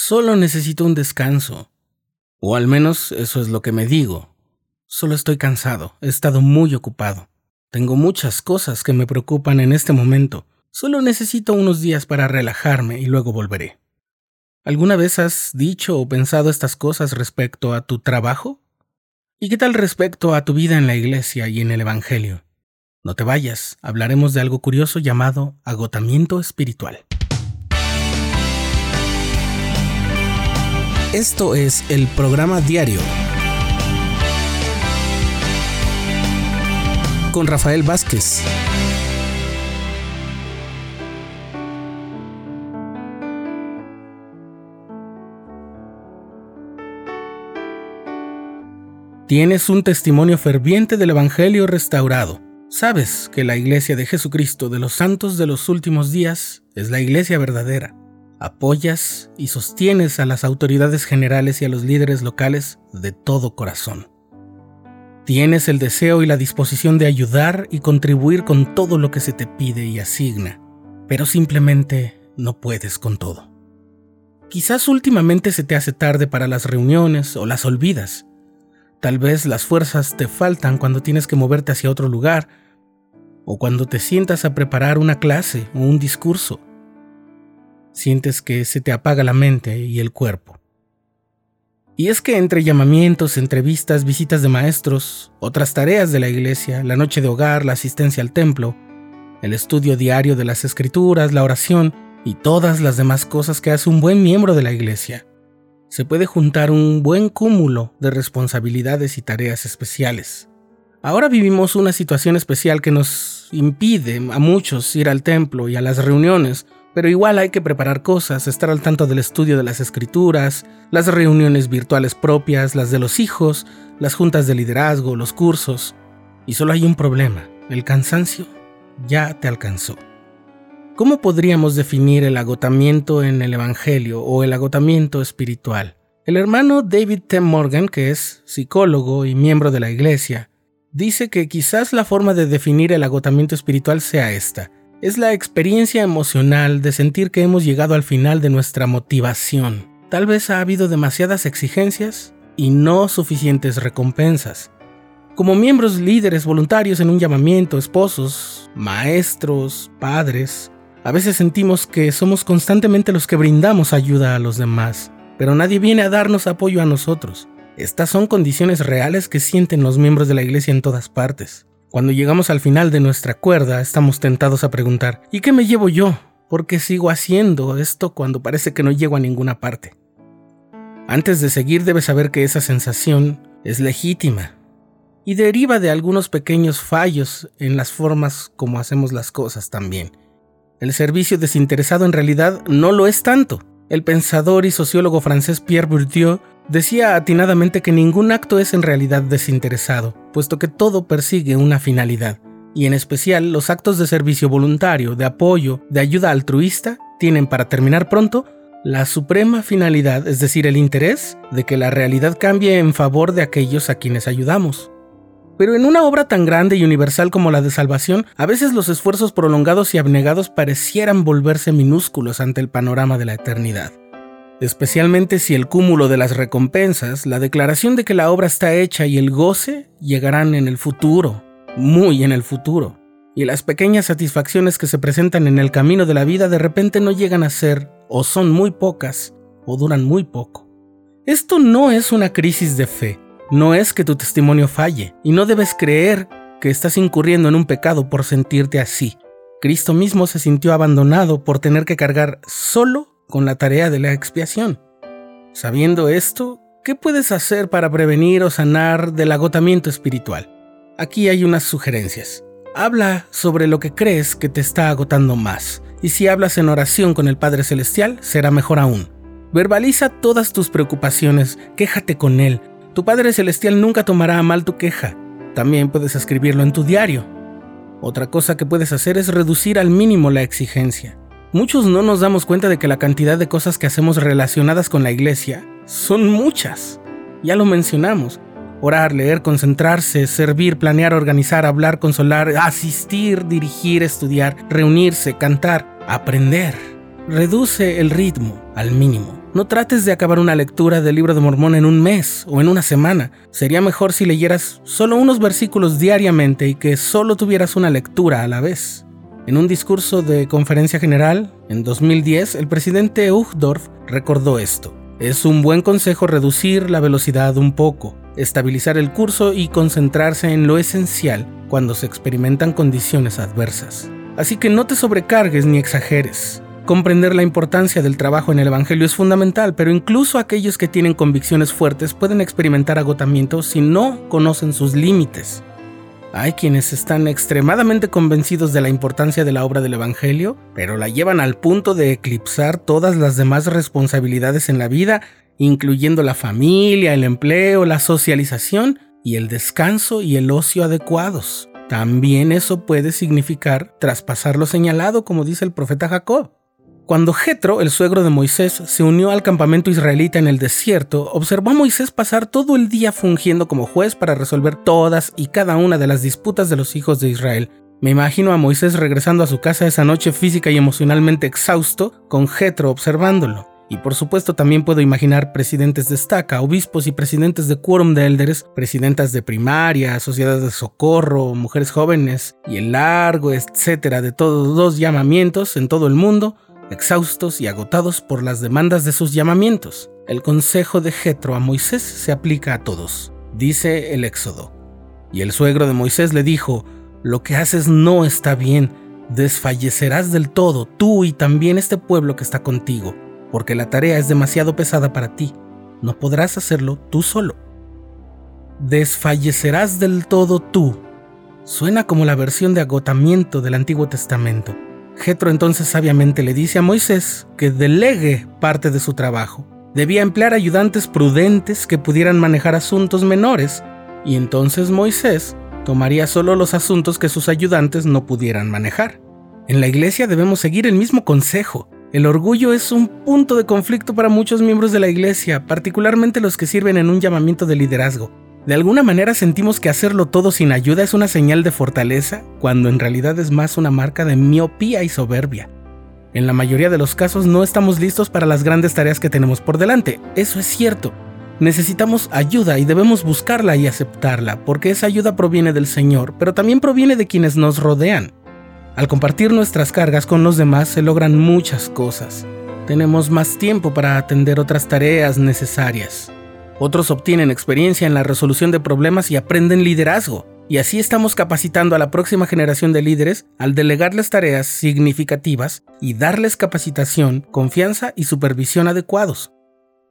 Solo necesito un descanso. O al menos eso es lo que me digo. Solo estoy cansado, he estado muy ocupado. Tengo muchas cosas que me preocupan en este momento. Solo necesito unos días para relajarme y luego volveré. ¿Alguna vez has dicho o pensado estas cosas respecto a tu trabajo? ¿Y qué tal respecto a tu vida en la iglesia y en el Evangelio? No te vayas, hablaremos de algo curioso llamado agotamiento espiritual. Esto es el programa diario con Rafael Vázquez. Tienes un testimonio ferviente del Evangelio restaurado. Sabes que la Iglesia de Jesucristo de los Santos de los Últimos Días es la Iglesia verdadera. Apoyas y sostienes a las autoridades generales y a los líderes locales de todo corazón. Tienes el deseo y la disposición de ayudar y contribuir con todo lo que se te pide y asigna, pero simplemente no puedes con todo. Quizás últimamente se te hace tarde para las reuniones o las olvidas. Tal vez las fuerzas te faltan cuando tienes que moverte hacia otro lugar o cuando te sientas a preparar una clase o un discurso. Sientes que se te apaga la mente y el cuerpo. Y es que entre llamamientos, entrevistas, visitas de maestros, otras tareas de la iglesia, la noche de hogar, la asistencia al templo, el estudio diario de las escrituras, la oración y todas las demás cosas que hace un buen miembro de la iglesia, se puede juntar un buen cúmulo de responsabilidades y tareas especiales. Ahora vivimos una situación especial que nos impide a muchos ir al templo y a las reuniones pero igual hay que preparar cosas, estar al tanto del estudio de las escrituras, las reuniones virtuales propias, las de los hijos, las juntas de liderazgo, los cursos. Y solo hay un problema, el cansancio ya te alcanzó. ¿Cómo podríamos definir el agotamiento en el Evangelio o el agotamiento espiritual? El hermano David T. Morgan, que es psicólogo y miembro de la Iglesia, dice que quizás la forma de definir el agotamiento espiritual sea esta es la experiencia emocional de sentir que hemos llegado al final de nuestra motivación. Tal vez ha habido demasiadas exigencias y no suficientes recompensas. Como miembros líderes voluntarios en un llamamiento, esposos, maestros, padres, a veces sentimos que somos constantemente los que brindamos ayuda a los demás, pero nadie viene a darnos apoyo a nosotros. Estas son condiciones reales que sienten los miembros de la iglesia en todas partes. Cuando llegamos al final de nuestra cuerda, estamos tentados a preguntar, ¿y qué me llevo yo? ¿Por qué sigo haciendo esto cuando parece que no llego a ninguna parte? Antes de seguir debes saber que esa sensación es legítima y deriva de algunos pequeños fallos en las formas como hacemos las cosas también. El servicio desinteresado en realidad no lo es tanto. El pensador y sociólogo francés Pierre Bourdieu Decía atinadamente que ningún acto es en realidad desinteresado, puesto que todo persigue una finalidad, y en especial los actos de servicio voluntario, de apoyo, de ayuda altruista, tienen para terminar pronto la suprema finalidad, es decir, el interés de que la realidad cambie en favor de aquellos a quienes ayudamos. Pero en una obra tan grande y universal como la de salvación, a veces los esfuerzos prolongados y abnegados parecieran volverse minúsculos ante el panorama de la eternidad especialmente si el cúmulo de las recompensas, la declaración de que la obra está hecha y el goce llegarán en el futuro, muy en el futuro, y las pequeñas satisfacciones que se presentan en el camino de la vida de repente no llegan a ser, o son muy pocas, o duran muy poco. Esto no es una crisis de fe, no es que tu testimonio falle, y no debes creer que estás incurriendo en un pecado por sentirte así. Cristo mismo se sintió abandonado por tener que cargar solo con la tarea de la expiación. Sabiendo esto, ¿qué puedes hacer para prevenir o sanar del agotamiento espiritual? Aquí hay unas sugerencias. Habla sobre lo que crees que te está agotando más, y si hablas en oración con el Padre Celestial, será mejor aún. Verbaliza todas tus preocupaciones, quéjate con Él. Tu Padre Celestial nunca tomará a mal tu queja. También puedes escribirlo en tu diario. Otra cosa que puedes hacer es reducir al mínimo la exigencia. Muchos no nos damos cuenta de que la cantidad de cosas que hacemos relacionadas con la iglesia son muchas. Ya lo mencionamos. Orar, leer, concentrarse, servir, planear, organizar, hablar, consolar, asistir, dirigir, estudiar, reunirse, cantar, aprender. reduce el ritmo al mínimo. No trates de acabar una lectura del libro de Mormón en un mes o en una semana. Sería mejor si leyeras solo unos versículos diariamente y que solo tuvieras una lectura a la vez. En un discurso de conferencia general, en 2010, el presidente Uchtdorf recordó esto. Es un buen consejo reducir la velocidad un poco, estabilizar el curso y concentrarse en lo esencial cuando se experimentan condiciones adversas. Así que no te sobrecargues ni exageres. Comprender la importancia del trabajo en el Evangelio es fundamental, pero incluso aquellos que tienen convicciones fuertes pueden experimentar agotamiento si no conocen sus límites. Hay quienes están extremadamente convencidos de la importancia de la obra del Evangelio, pero la llevan al punto de eclipsar todas las demás responsabilidades en la vida, incluyendo la familia, el empleo, la socialización y el descanso y el ocio adecuados. También eso puede significar traspasar lo señalado, como dice el profeta Jacob. Cuando Jetro, el suegro de Moisés, se unió al campamento israelita en el desierto, observó a Moisés pasar todo el día fungiendo como juez para resolver todas y cada una de las disputas de los hijos de Israel. Me imagino a Moisés regresando a su casa esa noche física y emocionalmente exhausto, con Jetro observándolo. Y por supuesto también puedo imaginar presidentes de estaca, obispos y presidentes de quórum de élderes, presidentas de primaria, sociedades de socorro, mujeres jóvenes y el largo etcétera de todos los llamamientos en todo el mundo exhaustos y agotados por las demandas de sus llamamientos. El consejo de Jetro a Moisés se aplica a todos, dice el Éxodo. Y el suegro de Moisés le dijo, lo que haces no está bien, desfallecerás del todo, tú y también este pueblo que está contigo, porque la tarea es demasiado pesada para ti, no podrás hacerlo tú solo. Desfallecerás del todo tú. Suena como la versión de agotamiento del Antiguo Testamento. Jetro entonces sabiamente le dice a Moisés que delegue parte de su trabajo. Debía emplear ayudantes prudentes que pudieran manejar asuntos menores, y entonces Moisés tomaría solo los asuntos que sus ayudantes no pudieran manejar. En la iglesia debemos seguir el mismo consejo. El orgullo es un punto de conflicto para muchos miembros de la iglesia, particularmente los que sirven en un llamamiento de liderazgo. De alguna manera sentimos que hacerlo todo sin ayuda es una señal de fortaleza, cuando en realidad es más una marca de miopía y soberbia. En la mayoría de los casos no estamos listos para las grandes tareas que tenemos por delante, eso es cierto. Necesitamos ayuda y debemos buscarla y aceptarla, porque esa ayuda proviene del Señor, pero también proviene de quienes nos rodean. Al compartir nuestras cargas con los demás se logran muchas cosas. Tenemos más tiempo para atender otras tareas necesarias. Otros obtienen experiencia en la resolución de problemas y aprenden liderazgo. Y así estamos capacitando a la próxima generación de líderes al delegarles tareas significativas y darles capacitación, confianza y supervisión adecuados.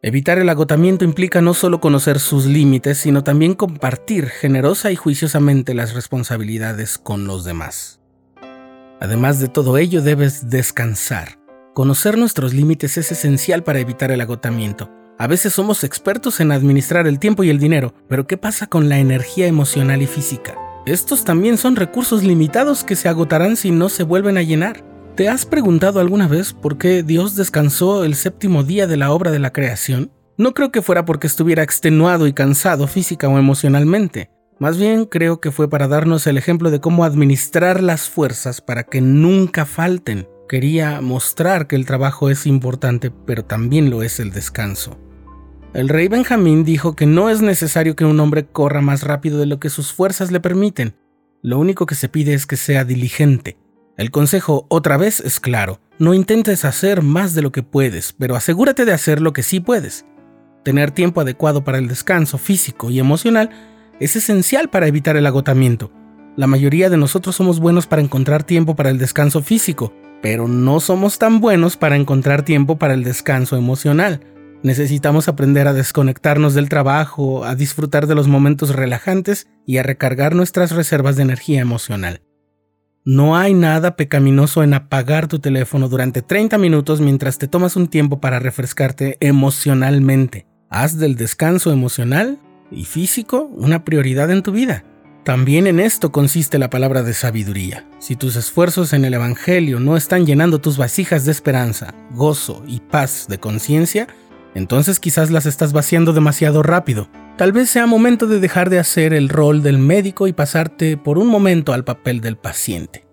Evitar el agotamiento implica no solo conocer sus límites, sino también compartir generosa y juiciosamente las responsabilidades con los demás. Además de todo ello, debes descansar. Conocer nuestros límites es esencial para evitar el agotamiento. A veces somos expertos en administrar el tiempo y el dinero, pero ¿qué pasa con la energía emocional y física? Estos también son recursos limitados que se agotarán si no se vuelven a llenar. ¿Te has preguntado alguna vez por qué Dios descansó el séptimo día de la obra de la creación? No creo que fuera porque estuviera extenuado y cansado física o emocionalmente. Más bien creo que fue para darnos el ejemplo de cómo administrar las fuerzas para que nunca falten. Quería mostrar que el trabajo es importante, pero también lo es el descanso. El rey Benjamín dijo que no es necesario que un hombre corra más rápido de lo que sus fuerzas le permiten. Lo único que se pide es que sea diligente. El consejo otra vez es claro. No intentes hacer más de lo que puedes, pero asegúrate de hacer lo que sí puedes. Tener tiempo adecuado para el descanso físico y emocional es esencial para evitar el agotamiento. La mayoría de nosotros somos buenos para encontrar tiempo para el descanso físico, pero no somos tan buenos para encontrar tiempo para el descanso emocional. Necesitamos aprender a desconectarnos del trabajo, a disfrutar de los momentos relajantes y a recargar nuestras reservas de energía emocional. No hay nada pecaminoso en apagar tu teléfono durante 30 minutos mientras te tomas un tiempo para refrescarte emocionalmente. Haz del descanso emocional y físico una prioridad en tu vida. También en esto consiste la palabra de sabiduría. Si tus esfuerzos en el Evangelio no están llenando tus vasijas de esperanza, gozo y paz de conciencia, entonces quizás las estás vaciando demasiado rápido. Tal vez sea momento de dejar de hacer el rol del médico y pasarte por un momento al papel del paciente.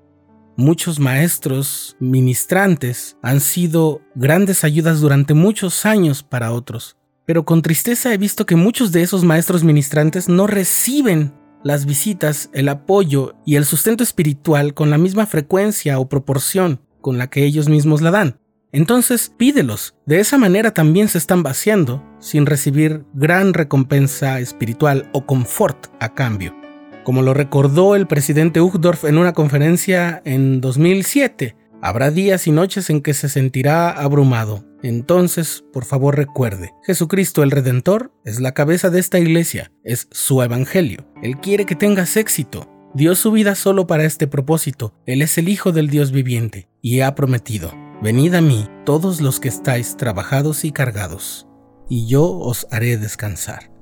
Muchos maestros, ministrantes, han sido grandes ayudas durante muchos años para otros. Pero con tristeza he visto que muchos de esos maestros ministrantes no reciben las visitas, el apoyo y el sustento espiritual con la misma frecuencia o proporción con la que ellos mismos la dan. Entonces pídelos. De esa manera también se están vaciando sin recibir gran recompensa espiritual o confort a cambio como lo recordó el presidente Uchtdorf en una conferencia en 2007. Habrá días y noches en que se sentirá abrumado. Entonces, por favor recuerde, Jesucristo el Redentor es la cabeza de esta iglesia, es su evangelio. Él quiere que tengas éxito. Dio su vida solo para este propósito. Él es el Hijo del Dios viviente y ha prometido, venid a mí todos los que estáis trabajados y cargados, y yo os haré descansar.